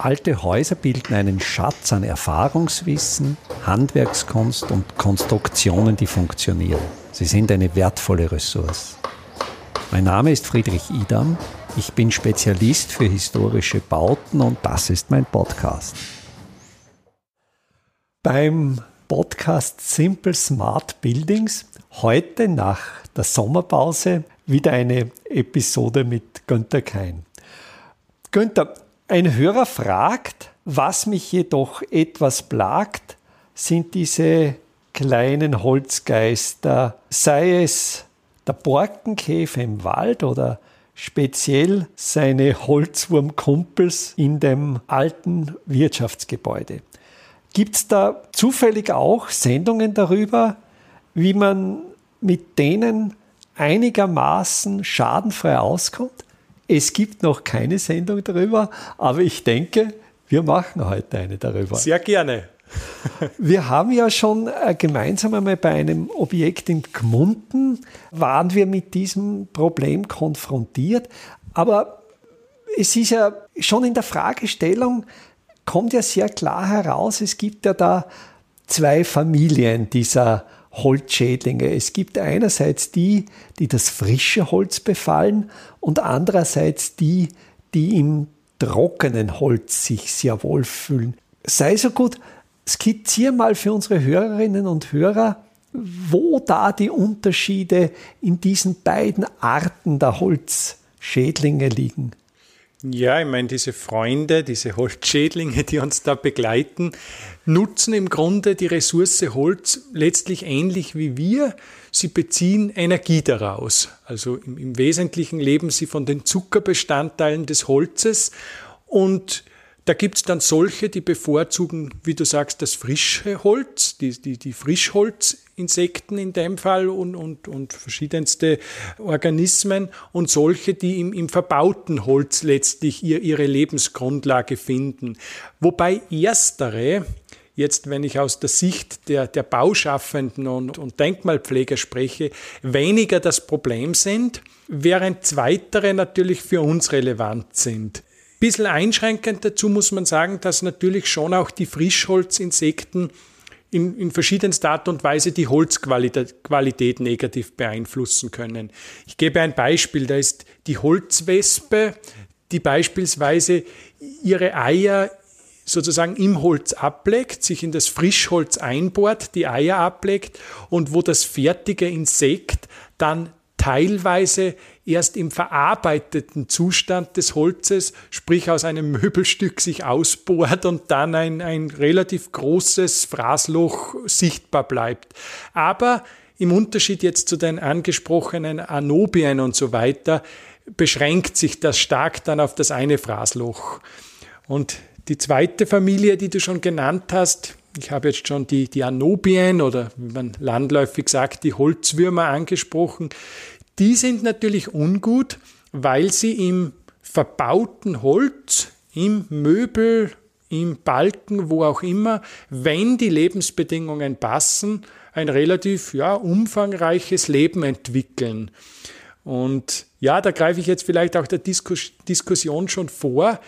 Alte Häuser bilden einen Schatz an Erfahrungswissen, Handwerkskunst und Konstruktionen, die funktionieren. Sie sind eine wertvolle Ressource. Mein Name ist Friedrich Idam. Ich bin Spezialist für historische Bauten und das ist mein Podcast. Beim Podcast Simple Smart Buildings heute nach der Sommerpause wieder eine Episode mit Günter Kein. Günther, ein Hörer fragt, was mich jedoch etwas plagt, sind diese kleinen Holzgeister, sei es der Borkenkäfer im Wald oder speziell seine Holzwurmkumpels in dem alten Wirtschaftsgebäude. Gibt es da zufällig auch Sendungen darüber, wie man mit denen einigermaßen schadenfrei auskommt? Es gibt noch keine Sendung darüber, aber ich denke, wir machen heute eine darüber. Sehr gerne. wir haben ja schon äh, gemeinsam einmal bei einem Objekt in Gmunden, waren wir mit diesem Problem konfrontiert. Aber es ist ja schon in der Fragestellung, kommt ja sehr klar heraus, es gibt ja da zwei Familien dieser Holzschädlinge. Es gibt einerseits die, die das frische Holz befallen und andererseits die, die im trockenen Holz sich sehr wohl fühlen. Sei so gut, skizziere mal für unsere Hörerinnen und Hörer, wo da die Unterschiede in diesen beiden Arten der Holzschädlinge liegen. Ja, ich meine, diese Freunde, diese Holzschädlinge, die uns da begleiten, nutzen im Grunde die Ressource Holz letztlich ähnlich wie wir. Sie beziehen Energie daraus. Also im, im Wesentlichen leben sie von den Zuckerbestandteilen des Holzes und da gibt es dann solche, die bevorzugen, wie du sagst, das frische Holz, die, die, die Frischholzinsekten in dem Fall und, und, und verschiedenste Organismen und solche, die im, im verbauten Holz letztlich ihr, ihre Lebensgrundlage finden. Wobei erstere, jetzt wenn ich aus der Sicht der, der Bauschaffenden und, und Denkmalpfleger spreche, weniger das Problem sind, während zweitere natürlich für uns relevant sind. Bisschen einschränkend dazu muss man sagen, dass natürlich schon auch die Frischholzinsekten in, in verschiedenster Art und Weise die Holzqualität negativ beeinflussen können. Ich gebe ein Beispiel, da ist die Holzwespe, die beispielsweise ihre Eier sozusagen im Holz ablegt, sich in das Frischholz einbohrt, die Eier ablegt und wo das fertige Insekt dann teilweise erst im verarbeiteten Zustand des Holzes, sprich aus einem Möbelstück sich ausbohrt und dann ein, ein relativ großes Fraßloch sichtbar bleibt. Aber im Unterschied jetzt zu den angesprochenen Anobien und so weiter, beschränkt sich das stark dann auf das eine Fraßloch. Und die zweite Familie, die du schon genannt hast, ich habe jetzt schon die, die Anobien oder wie man landläufig sagt, die Holzwürmer angesprochen. Die sind natürlich ungut, weil sie im verbauten Holz, im Möbel, im Balken, wo auch immer, wenn die Lebensbedingungen passen, ein relativ ja, umfangreiches Leben entwickeln. Und ja, da greife ich jetzt vielleicht auch der Diskus Diskussion schon vor.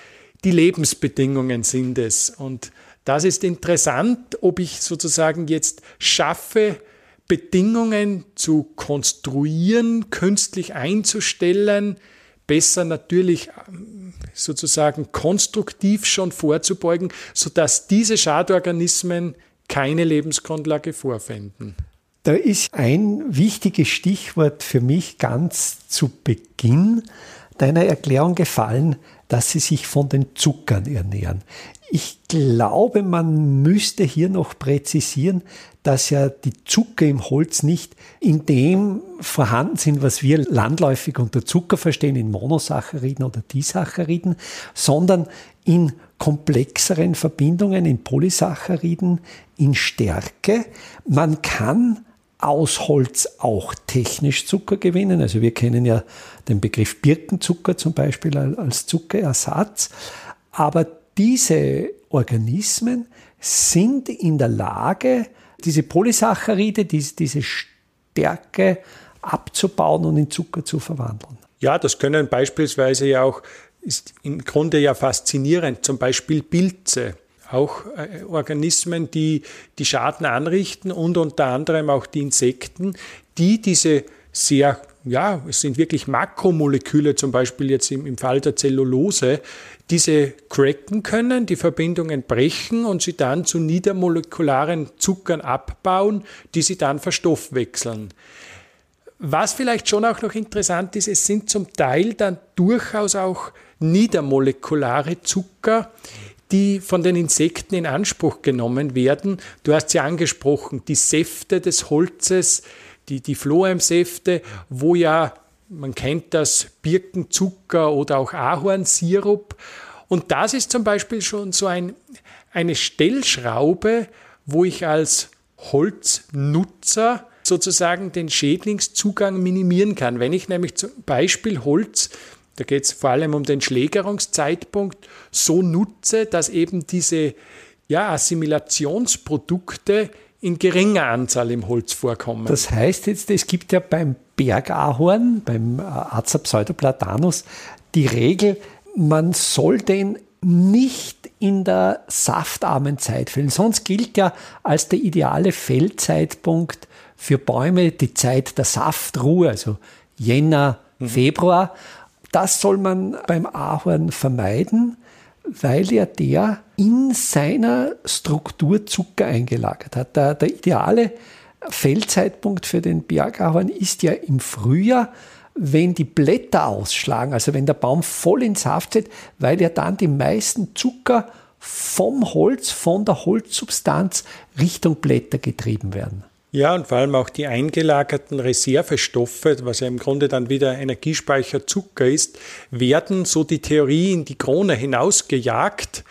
Die Lebensbedingungen sind es. Und das ist interessant, ob ich sozusagen jetzt schaffe, Bedingungen zu konstruieren, künstlich einzustellen, besser natürlich ähm, sozusagen konstruktiv schon vorzubeugen, sodass diese Schadorganismen keine Lebensgrundlage vorfinden. Da ist ein wichtiges Stichwort für mich ganz zu Beginn deiner Erklärung gefallen, dass sie sich von den Zuckern ernähren. Ich glaube, man müsste hier noch präzisieren, dass ja die Zucker im Holz nicht in dem vorhanden sind, was wir landläufig unter Zucker verstehen, in Monosacchariden oder Disacchariden, sondern in komplexeren Verbindungen, in Polysacchariden, in Stärke. Man kann aus Holz auch technisch Zucker gewinnen. Also wir kennen ja den Begriff Birkenzucker zum Beispiel als Zuckerersatz. Aber diese Organismen sind in der Lage, diese Polysaccharide, diese, Stärke abzubauen und in Zucker zu verwandeln. Ja, das können beispielsweise ja auch ist im Grunde ja faszinierend, zum Beispiel Pilze auch äh, Organismen, die, die Schaden anrichten und unter anderem auch die Insekten, die diese sehr, ja, es sind wirklich Makromoleküle, zum Beispiel jetzt im, im Fall der Zellulose, diese cracken können, die Verbindungen brechen und sie dann zu niedermolekularen Zuckern abbauen, die sie dann verstoffwechseln. Was vielleicht schon auch noch interessant ist, es sind zum Teil dann durchaus auch niedermolekulare Zucker, die von den Insekten in Anspruch genommen werden. Du hast sie angesprochen, die Säfte des Holzes, die, die Phloemsäfte, wo ja, man kennt das, Birkenzucker oder auch Ahornsirup. Und das ist zum Beispiel schon so ein, eine Stellschraube, wo ich als Holznutzer sozusagen den Schädlingszugang minimieren kann. Wenn ich nämlich zum Beispiel Holz da geht es vor allem um den Schlägerungszeitpunkt, so nutze, dass eben diese ja, Assimilationsprodukte in geringer Anzahl im Holz vorkommen. Das heißt jetzt, es gibt ja beim Bergahorn, beim äh, Aza pseudoplatanus, die Regel, man soll den nicht in der saftarmen Zeit fällen. Sonst gilt ja als der ideale Fellzeitpunkt für Bäume die Zeit der Saftruhe, also Jänner, mhm. Februar. Das soll man beim Ahorn vermeiden, weil ja der in seiner Struktur Zucker eingelagert hat. Der, der ideale Fellzeitpunkt für den Bergahorn ist ja im Frühjahr, wenn die Blätter ausschlagen, also wenn der Baum voll in Saft steht, weil ja dann die meisten Zucker vom Holz, von der Holzsubstanz Richtung Blätter getrieben werden. Ja, und vor allem auch die eingelagerten Reservestoffe, was ja im Grunde dann wieder Energiespeicher Zucker ist, werden, so die Theorie, in die Krone hinausgejagt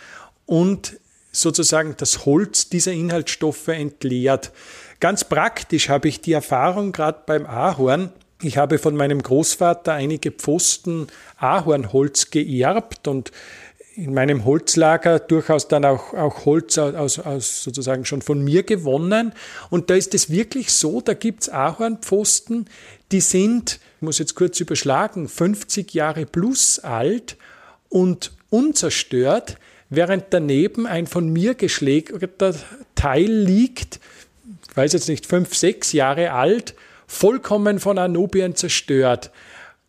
und sozusagen das Holz dieser Inhaltsstoffe entleert. Ganz praktisch habe ich die Erfahrung gerade beim Ahorn. Ich habe von meinem Großvater einige Pfosten Ahornholz geerbt und in meinem Holzlager durchaus dann auch, auch Holz aus, aus sozusagen schon von mir gewonnen. Und da ist es wirklich so, da gibt es Ahornpfosten, die sind, ich muss jetzt kurz überschlagen, 50 Jahre plus alt und unzerstört, während daneben ein von mir geschlägerter Teil liegt, ich weiß jetzt nicht, fünf, sechs Jahre alt, vollkommen von Anubien zerstört.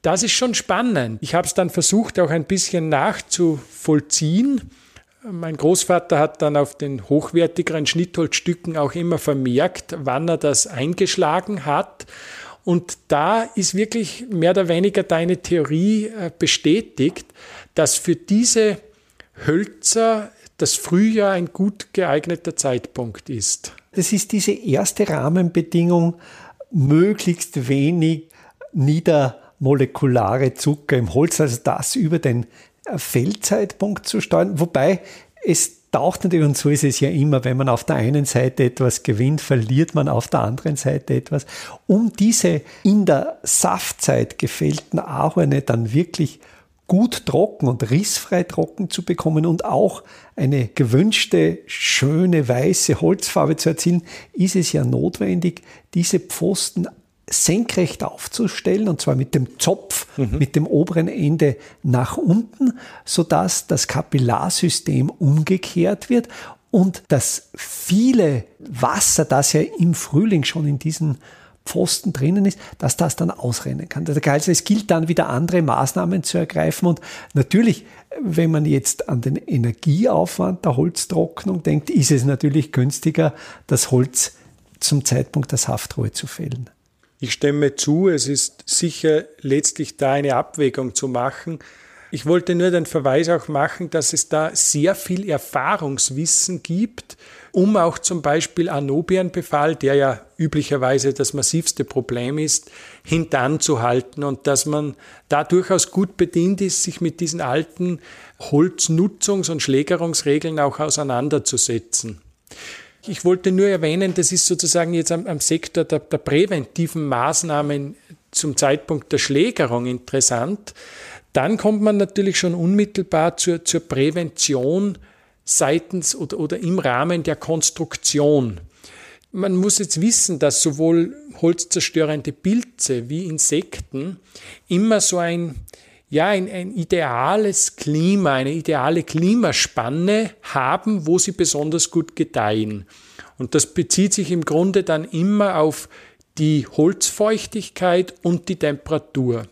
Das ist schon spannend. Ich habe es dann versucht, auch ein bisschen nachzuvollziehen. Mein Großvater hat dann auf den hochwertigeren Schnittholzstücken auch immer vermerkt, wann er das eingeschlagen hat. Und da ist wirklich mehr oder weniger deine Theorie äh, bestätigt, dass für diese Hölzer das Frühjahr ein gut geeigneter Zeitpunkt ist. Das ist diese erste Rahmenbedingung, möglichst wenig nieder molekulare Zucker im Holz, also das über den Feldzeitpunkt zu steuern. Wobei es taucht natürlich, und so ist es ja immer, wenn man auf der einen Seite etwas gewinnt, verliert man auf der anderen Seite etwas. Um diese in der Saftzeit gefällten Ahorne dann wirklich gut trocken und rissfrei trocken zu bekommen und auch eine gewünschte, schöne, weiße Holzfarbe zu erzielen, ist es ja notwendig, diese Pfosten senkrecht aufzustellen, und zwar mit dem Zopf, mhm. mit dem oberen Ende nach unten, sodass das Kapillarsystem umgekehrt wird und das viele Wasser, das ja im Frühling schon in diesen Pfosten drinnen ist, dass das dann ausrennen kann. Also es gilt dann wieder andere Maßnahmen zu ergreifen und natürlich, wenn man jetzt an den Energieaufwand der Holztrocknung denkt, ist es natürlich günstiger, das Holz zum Zeitpunkt der Saftruhe zu fällen. Ich stimme zu, es ist sicher letztlich da eine Abwägung zu machen. Ich wollte nur den Verweis auch machen, dass es da sehr viel Erfahrungswissen gibt, um auch zum Beispiel Anobienbefall, der ja üblicherweise das massivste Problem ist, hintanzuhalten und dass man da durchaus gut bedient ist, sich mit diesen alten Holznutzungs- und Schlägerungsregeln auch auseinanderzusetzen. Ich wollte nur erwähnen, das ist sozusagen jetzt am, am Sektor der, der präventiven Maßnahmen zum Zeitpunkt der Schlägerung interessant. Dann kommt man natürlich schon unmittelbar zur, zur Prävention seitens oder, oder im Rahmen der Konstruktion. Man muss jetzt wissen, dass sowohl holzzerstörende Pilze wie Insekten immer so ein ja, ein, ein ideales Klima, eine ideale Klimaspanne haben, wo sie besonders gut gedeihen. Und das bezieht sich im Grunde dann immer auf die Holzfeuchtigkeit und die Temperatur.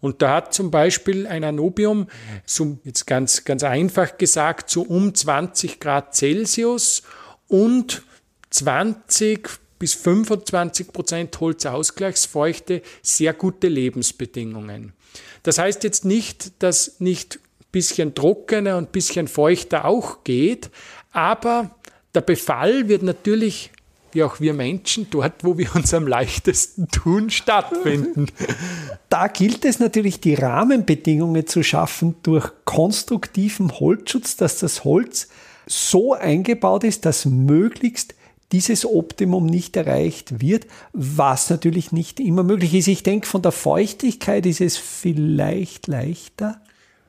Und da hat zum Beispiel ein Anobium, so jetzt ganz, ganz einfach gesagt, so um 20 Grad Celsius und 20 bis 25 Prozent Holzausgleichsfeuchte sehr gute Lebensbedingungen. Das heißt jetzt nicht, dass nicht bisschen trockener und bisschen feuchter auch geht, aber der Befall wird natürlich wie auch wir Menschen, dort, wo wir uns am leichtesten tun, stattfinden. Da gilt es natürlich, die Rahmenbedingungen zu schaffen durch konstruktiven Holzschutz, dass das Holz so eingebaut ist, dass möglichst dieses Optimum nicht erreicht wird, was natürlich nicht immer möglich ist. Ich denke, von der Feuchtigkeit ist es vielleicht leichter.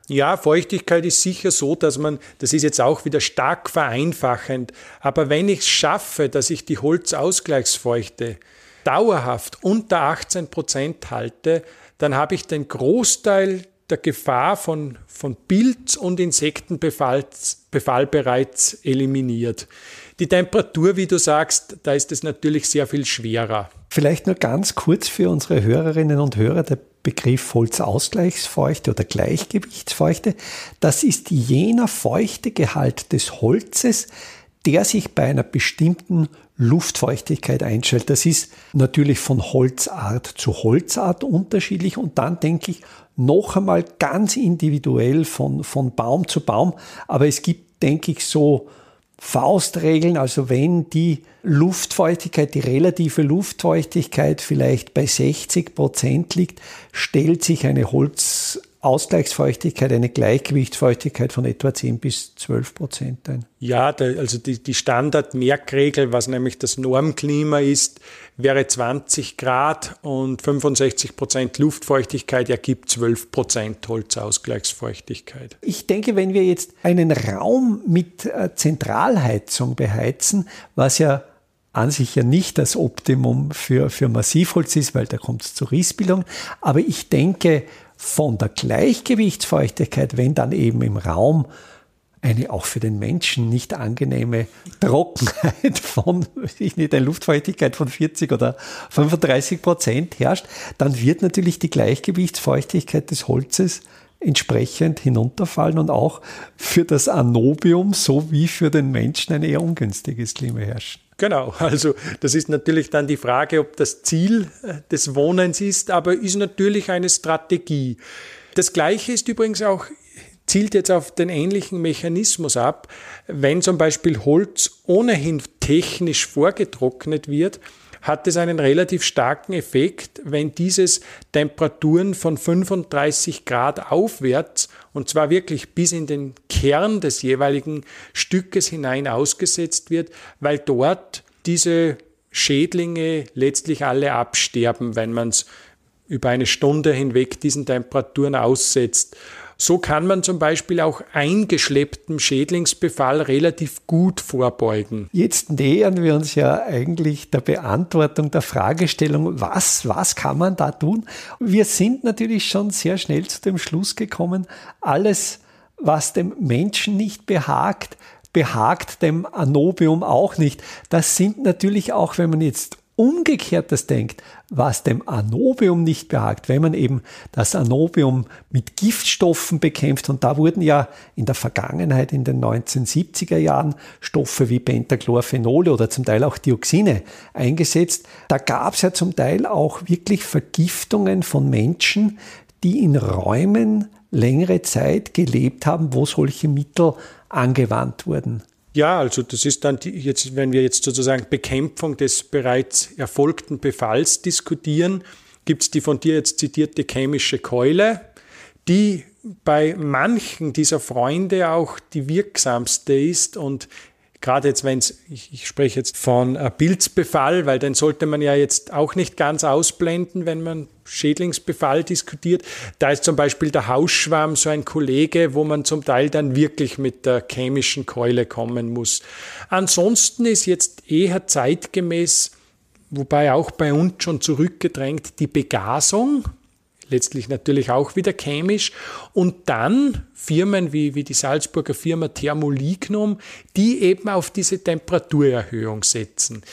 Ja, Feuchtigkeit ist sicher so, dass man, das ist jetzt auch wieder stark vereinfachend, aber wenn ich es schaffe, dass ich die Holzausgleichsfeuchte dauerhaft unter 18 Prozent halte, dann habe ich den Großteil der Gefahr von, von Pilz- und Insektenbefall Befall bereits eliminiert. Die Temperatur, wie du sagst, da ist es natürlich sehr viel schwerer. Vielleicht nur ganz kurz für unsere Hörerinnen und Hörer der Begriff Holzausgleichsfeuchte oder Gleichgewichtsfeuchte. Das ist jener Feuchtegehalt des Holzes, der sich bei einer bestimmten Luftfeuchtigkeit einstellt. Das ist natürlich von Holzart zu Holzart unterschiedlich und dann denke ich noch einmal ganz individuell von, von Baum zu Baum. Aber es gibt, denke ich, so Faustregeln, also wenn die Luftfeuchtigkeit, die relative Luftfeuchtigkeit vielleicht bei 60 Prozent liegt, stellt sich eine Holz Ausgleichsfeuchtigkeit, eine Gleichgewichtsfeuchtigkeit von etwa 10 bis 12 Prozent ein. Ja, also die, die Standardmerkregel, was nämlich das Normklima ist, wäre 20 Grad und 65 Prozent Luftfeuchtigkeit ergibt 12 Prozent Holzausgleichsfeuchtigkeit. Ich denke, wenn wir jetzt einen Raum mit äh, Zentralheizung beheizen, was ja an sich ja nicht das Optimum für, für Massivholz ist, weil da kommt es zur Rissbildung. Aber ich denke, von der Gleichgewichtsfeuchtigkeit, wenn dann eben im Raum eine auch für den Menschen nicht angenehme Trockenheit von, ich nicht, eine Luftfeuchtigkeit von 40 oder 35 Prozent herrscht, dann wird natürlich die Gleichgewichtsfeuchtigkeit des Holzes entsprechend hinunterfallen und auch für das Anobium sowie für den Menschen ein eher ungünstiges Klima herrschen. Genau, also das ist natürlich dann die Frage, ob das Ziel äh, des Wohnens ist, aber ist natürlich eine Strategie. Das Gleiche ist übrigens auch, zielt jetzt auf den ähnlichen Mechanismus ab, wenn zum Beispiel Holz ohnehin technisch vorgetrocknet wird, hat es einen relativ starken Effekt, wenn dieses Temperaturen von 35 Grad aufwärts und zwar wirklich bis in den Kern des jeweiligen Stückes hinein ausgesetzt wird, weil dort diese Schädlinge letztlich alle absterben, wenn man es über eine Stunde hinweg diesen Temperaturen aussetzt. So kann man zum Beispiel auch eingeschlepptem Schädlingsbefall relativ gut vorbeugen. Jetzt nähern wir uns ja eigentlich der Beantwortung der Fragestellung, was, was kann man da tun? Wir sind natürlich schon sehr schnell zu dem Schluss gekommen, alles, was dem Menschen nicht behagt, behagt dem Anobium auch nicht. Das sind natürlich auch, wenn man jetzt umgekehrt das denkt, was dem Anobium nicht behagt, wenn man eben das Anobium mit Giftstoffen bekämpft, und da wurden ja in der Vergangenheit, in den 1970er Jahren, Stoffe wie Pentachlorphenole oder zum Teil auch Dioxine eingesetzt, da gab es ja zum Teil auch wirklich Vergiftungen von Menschen, die in Räumen längere Zeit gelebt haben, wo solche Mittel angewandt wurden. Ja, also das ist dann die, jetzt, wenn wir jetzt sozusagen Bekämpfung des bereits erfolgten Befalls diskutieren, gibt es die von dir jetzt zitierte chemische Keule, die bei manchen dieser Freunde auch die wirksamste ist und gerade jetzt, wenn es, ich, ich, spreche jetzt von Pilzbefall, weil den sollte man ja jetzt auch nicht ganz ausblenden, wenn man Schädlingsbefall diskutiert. Da ist zum Beispiel der Hausschwamm so ein Kollege, wo man zum Teil dann wirklich mit der chemischen Keule kommen muss. Ansonsten ist jetzt eher zeitgemäß, wobei auch bei uns schon zurückgedrängt, die Begasung. Letztlich natürlich auch wieder chemisch. Und dann Firmen wie, wie die Salzburger Firma Thermolignum, die eben auf diese Temperaturerhöhung setzen.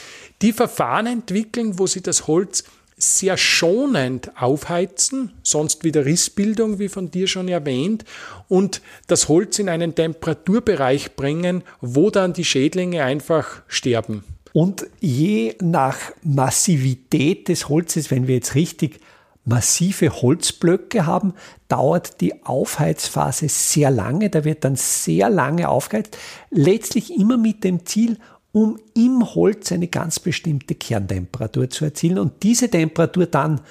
Die Verfahren entwickeln, wo sie das Holz sehr schonend aufheizen, sonst wieder Rissbildung, wie von dir schon erwähnt, und das Holz in einen Temperaturbereich bringen, wo dann die Schädlinge einfach sterben. Und je nach Massivität des Holzes, wenn wir jetzt richtig massive Holzblöcke haben, dauert die Aufheizphase sehr lange. Da wird dann sehr lange aufgeheizt. Letztlich immer mit dem Ziel, um im Holz eine ganz bestimmte Kerntemperatur zu erzielen und diese Temperatur dann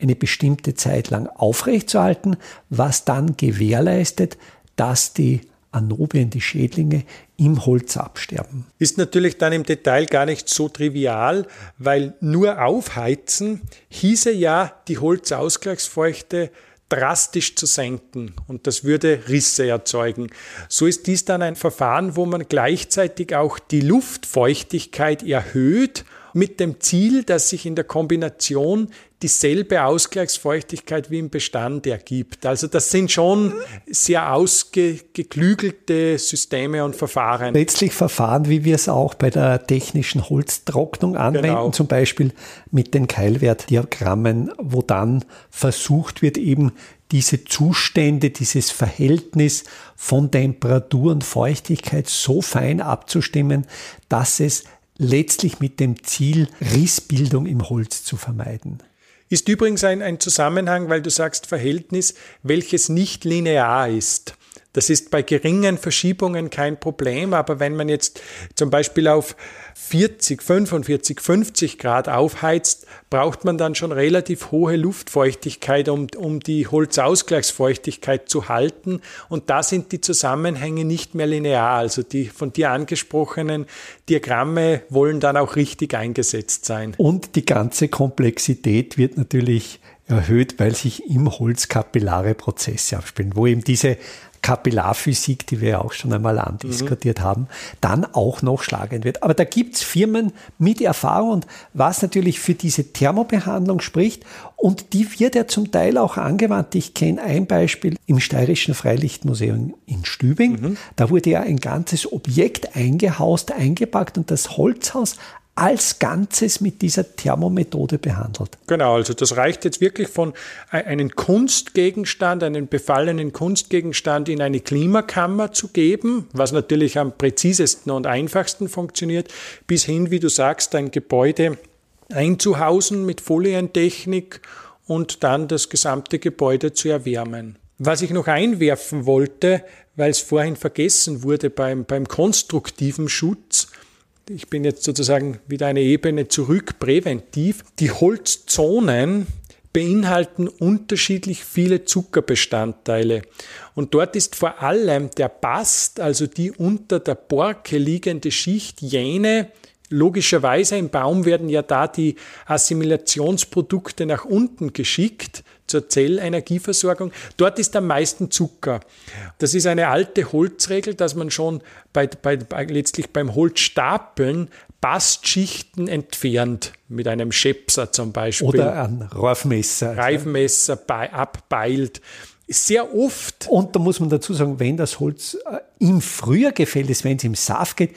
eine bestimmte Zeit lang aufrechtzuerhalten, was dann gewährleistet, dass die Anobien, die Schädlinge, im Holz absterben. Ist natürlich dann im Detail gar nicht so trivial, weil nur aufheizen hieße ja, die Holzausgleichsfeuchte drastisch zu senken und das würde Risse erzeugen. So ist dies dann ein Verfahren, wo man gleichzeitig auch die Luftfeuchtigkeit erhöht mit dem Ziel, dass sich in der Kombination dieselbe Ausgleichsfeuchtigkeit wie im Bestand ergibt. Also das sind schon sehr ausgeklügelte Systeme und Verfahren. Letztlich Verfahren, wie wir es auch bei der technischen Holztrocknung anwenden, genau. zum Beispiel mit den Keilwertdiagrammen, wo dann versucht wird, eben diese Zustände, dieses Verhältnis von Temperatur und Feuchtigkeit so fein abzustimmen, dass es letztlich mit dem Ziel, Rissbildung im Holz zu vermeiden. Ist übrigens ein, ein Zusammenhang, weil du sagst Verhältnis, welches nicht linear ist. Das ist bei geringen Verschiebungen kein Problem, aber wenn man jetzt zum Beispiel auf 40, 45, 50 Grad aufheizt, braucht man dann schon relativ hohe Luftfeuchtigkeit, um, um die Holzausgleichsfeuchtigkeit zu halten. Und da sind die Zusammenhänge nicht mehr linear. Also die von dir angesprochenen Diagramme wollen dann auch richtig eingesetzt sein. Und die ganze Komplexität wird natürlich erhöht, weil sich im Holz kapillare Prozesse abspielen, wo eben diese Kapillarphysik, die wir ja auch schon einmal andiskutiert mhm. haben, dann auch noch schlagend wird. Aber da gibt es Firmen mit Erfahrung und was natürlich für diese Thermobehandlung spricht und die wird ja zum Teil auch angewandt. Ich kenne ein Beispiel im Steirischen Freilichtmuseum in Stübing. Mhm. Da wurde ja ein ganzes Objekt eingehaust, eingepackt und das Holzhaus als Ganzes mit dieser Thermomethode behandelt. Genau, also das reicht jetzt wirklich von einem Kunstgegenstand, einen befallenen Kunstgegenstand in eine Klimakammer zu geben, was natürlich am präzisesten und einfachsten funktioniert, bis hin, wie du sagst, ein Gebäude einzuhausen mit Folientechnik und dann das gesamte Gebäude zu erwärmen. Was ich noch einwerfen wollte, weil es vorhin vergessen wurde beim, beim konstruktiven Schutz, ich bin jetzt sozusagen wieder eine Ebene zurück, präventiv. Die Holzzonen beinhalten unterschiedlich viele Zuckerbestandteile. Und dort ist vor allem der Bast, also die unter der Borke liegende Schicht, jene, logischerweise im Baum werden ja da die Assimilationsprodukte nach unten geschickt, zur Zellenergieversorgung. Dort ist am meisten Zucker. Das ist eine alte Holzregel, dass man schon bei, bei, bei, letztlich beim Holzstapeln Bastschichten entfernt, mit einem Schepser zum Beispiel. Oder ein Reifmesser. Reifmesser bei, abbeilt. Sehr oft. Und da muss man dazu sagen, wenn das Holz äh, im Frühjahr gefällt ist, wenn es im Saft geht,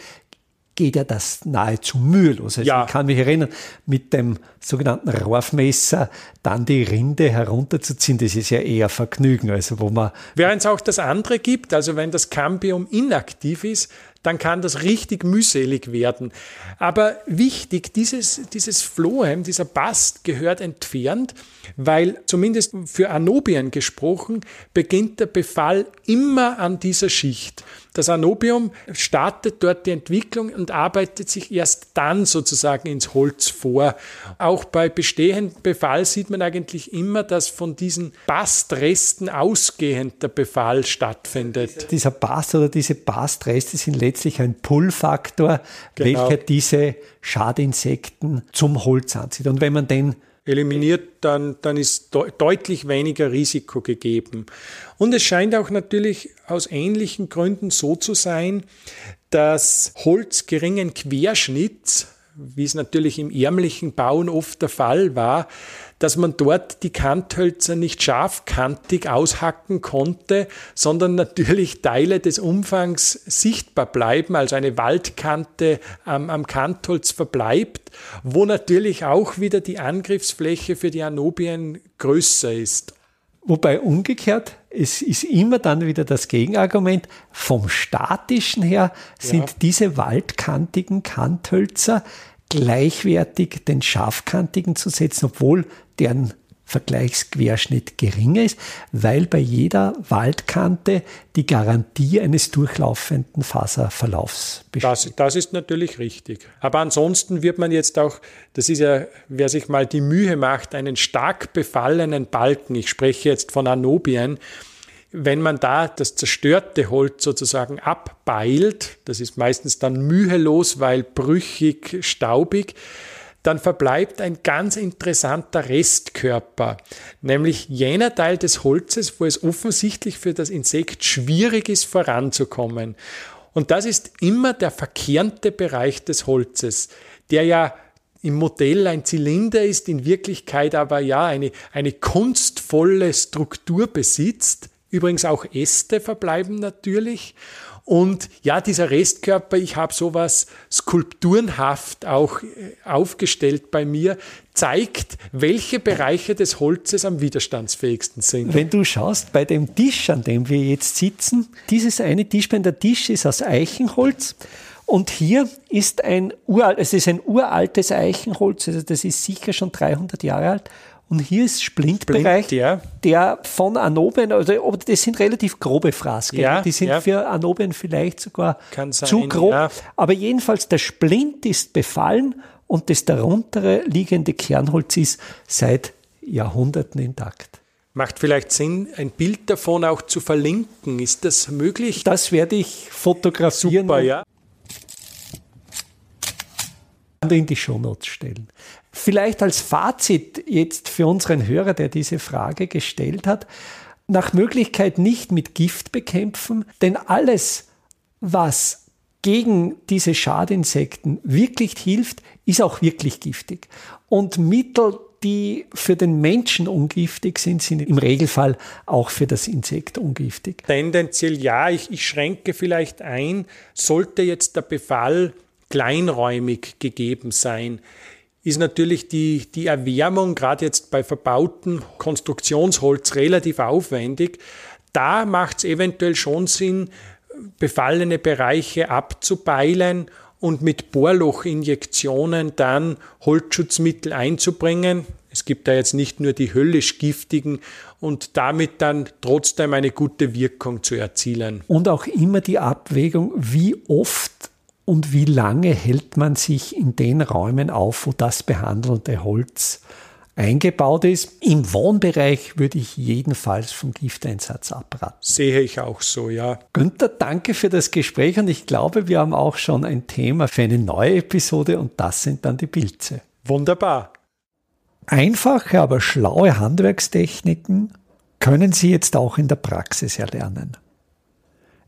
geht ja das nahezu mühelos. Also ja. Ich kann mich erinnern, mit dem sogenannten Rohrfmesser dann die Rinde herunterzuziehen, das ist ja eher Vergnügen. Also wo man Während es auch das andere gibt, also wenn das Cambium inaktiv ist, dann kann das richtig mühselig werden. Aber wichtig, dieses, dieses Phloem, dieser Bast gehört entfernt, weil zumindest für Anobien gesprochen, beginnt der Befall immer an dieser Schicht. Das Anobium startet dort die Entwicklung und arbeitet sich erst dann sozusagen ins Holz vor. Auch bei bestehendem Befall sieht man eigentlich immer, dass von diesen Bastresten ausgehend der Befall stattfindet. Dieser Bast oder diese Bastreste sind letztlich ein Pull-Faktor, genau. welcher diese Schadinsekten zum Holz anzieht. Und wenn man den eliminiert, dann, dann ist de deutlich weniger Risiko gegeben. Und es scheint auch natürlich aus ähnlichen Gründen so zu sein, dass Holz geringen Querschnitts wie es natürlich im ärmlichen Bauen oft der Fall war, dass man dort die Kanthölzer nicht scharfkantig aushacken konnte, sondern natürlich Teile des Umfangs sichtbar bleiben, also eine Waldkante am, am Kantholz verbleibt, wo natürlich auch wieder die Angriffsfläche für die Anobien größer ist. Wobei umgekehrt, es ist immer dann wieder das Gegenargument, vom statischen her sind ja. diese waldkantigen Kanthölzer gleichwertig den scharfkantigen zu setzen, obwohl deren Vergleichsquerschnitt geringer ist, weil bei jeder Waldkante die Garantie eines durchlaufenden Faserverlaufs besteht. Das, das, ist natürlich richtig. Aber ansonsten wird man jetzt auch, das ist ja, wer sich mal die Mühe macht, einen stark befallenen Balken, ich spreche jetzt von Anobien, wenn man da das zerstörte Holz sozusagen abbeilt, das ist meistens dann mühelos, weil brüchig, staubig, dann verbleibt ein ganz interessanter Restkörper, nämlich jener Teil des Holzes, wo es offensichtlich für das Insekt schwierig ist, voranzukommen. Und das ist immer der verkernte Bereich des Holzes, der ja im Modell ein Zylinder ist, in Wirklichkeit aber ja eine, eine kunstvolle Struktur besitzt. Übrigens auch Äste verbleiben natürlich. Und ja, dieser Restkörper, ich habe sowas skulpturenhaft auch äh, aufgestellt bei mir, zeigt, welche Bereiche des Holzes am widerstandsfähigsten sind. Wenn du schaust, bei dem Tisch, an dem wir jetzt sitzen, dieses eine Tischbein, der Tisch ist aus Eichenholz. Und hier ist ein, ural, es ist ein uraltes Eichenholz, also das ist sicher schon 300 Jahre alt. Und hier ist Splintbereich, Splint, ja. der von Anoben, also das sind relativ grobe Frasken. Ja, die sind ja. für Anoben vielleicht sogar sein, zu grob. Aber jedenfalls der Splint ist befallen und das darunter liegende Kernholz ist seit Jahrhunderten intakt. Macht vielleicht Sinn, ein Bild davon auch zu verlinken. Ist das möglich? Das werde ich fotografieren. Super, ja. in die Shownotes stellen. Vielleicht als Fazit jetzt für unseren Hörer, der diese Frage gestellt hat, nach Möglichkeit nicht mit Gift bekämpfen, denn alles, was gegen diese Schadinsekten wirklich hilft, ist auch wirklich giftig. Und Mittel, die für den Menschen ungiftig sind, sind im Regelfall auch für das Insekt ungiftig. Tendenziell ja, ich, ich schränke vielleicht ein, sollte jetzt der Befall kleinräumig gegeben sein, ist natürlich die, die Erwärmung, gerade jetzt bei verbautem Konstruktionsholz, relativ aufwendig. Da macht es eventuell schon Sinn, befallene Bereiche abzubeilen und mit Bohrlochinjektionen dann Holzschutzmittel einzubringen. Es gibt da jetzt nicht nur die höllisch giftigen und damit dann trotzdem eine gute Wirkung zu erzielen. Und auch immer die Abwägung, wie oft und wie lange hält man sich in den Räumen auf, wo das behandelte Holz eingebaut ist. Im Wohnbereich würde ich jedenfalls vom Gifteinsatz abraten. Sehe ich auch so, ja. Günther, danke für das Gespräch und ich glaube, wir haben auch schon ein Thema für eine neue Episode und das sind dann die Pilze. Wunderbar. Einfache, aber schlaue Handwerkstechniken können Sie jetzt auch in der Praxis erlernen.